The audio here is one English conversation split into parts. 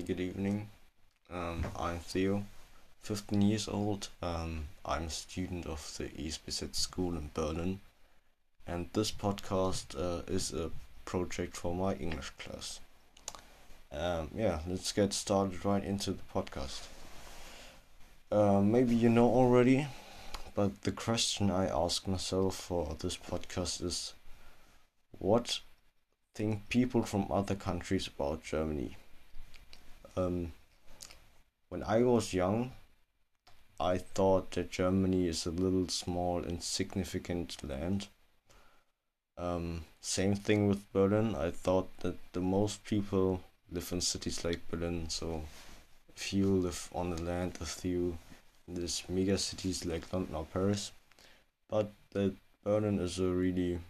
good evening. Um, I'm Theo, 15 years old. Um, I'm a student of the ESBZ school in Berlin, and this podcast uh, is a project for my English class. Um, yeah, let's get started right into the podcast. Uh, maybe you know already, but the question I ask myself for this podcast is what think people from other countries about Germany? Um, when I was young, I thought that Germany is a little small, insignificant land. Um, same thing with Berlin. I thought that the most people live in cities like Berlin, so if you live on the land, a few in these mega cities like London or Paris, but that Berlin is a really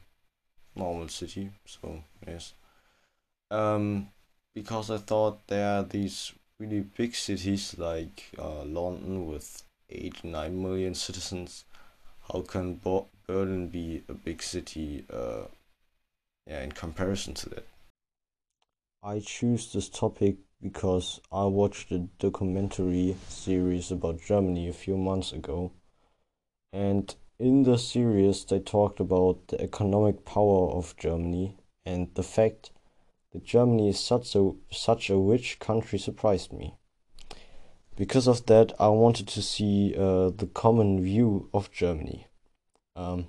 normal city. So yes, um, because I thought there are these really big cities like uh, London with eight nine million citizens. How can Bo- Berlin be a big city? Uh, yeah, in comparison to that. I choose this topic because I watched a documentary series about Germany a few months ago, and in the series they talked about the economic power of Germany and the fact that Germany is such a such a rich country surprised me. Because of that, I wanted to see uh, the common view of Germany. Um,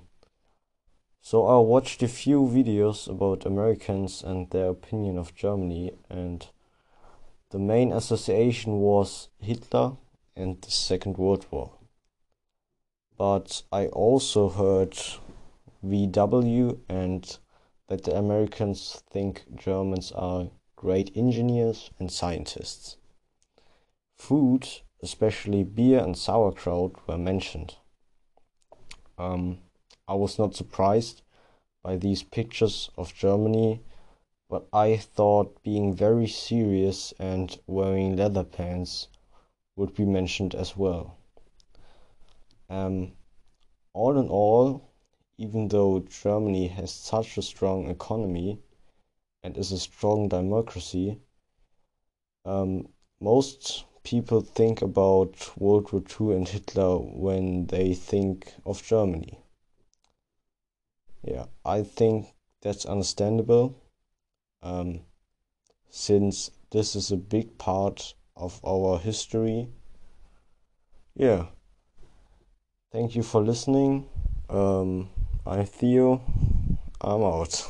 so I watched a few videos about Americans and their opinion of Germany, and the main association was Hitler and the Second World War. But I also heard VW and that the Americans think Germans are great engineers and scientists. Food, especially beer and sauerkraut, were mentioned. Um, I was not surprised by these pictures of Germany, but I thought being very serious and wearing leather pants would be mentioned as well. Um, all in all, even though Germany has such a strong economy and is a strong democracy, um, most people think about World War II and Hitler when they think of Germany. Yeah, I think that's understandable, um, since this is a big part of our history. Yeah. Thank you for listening. Um, I'm Theo. I'm out.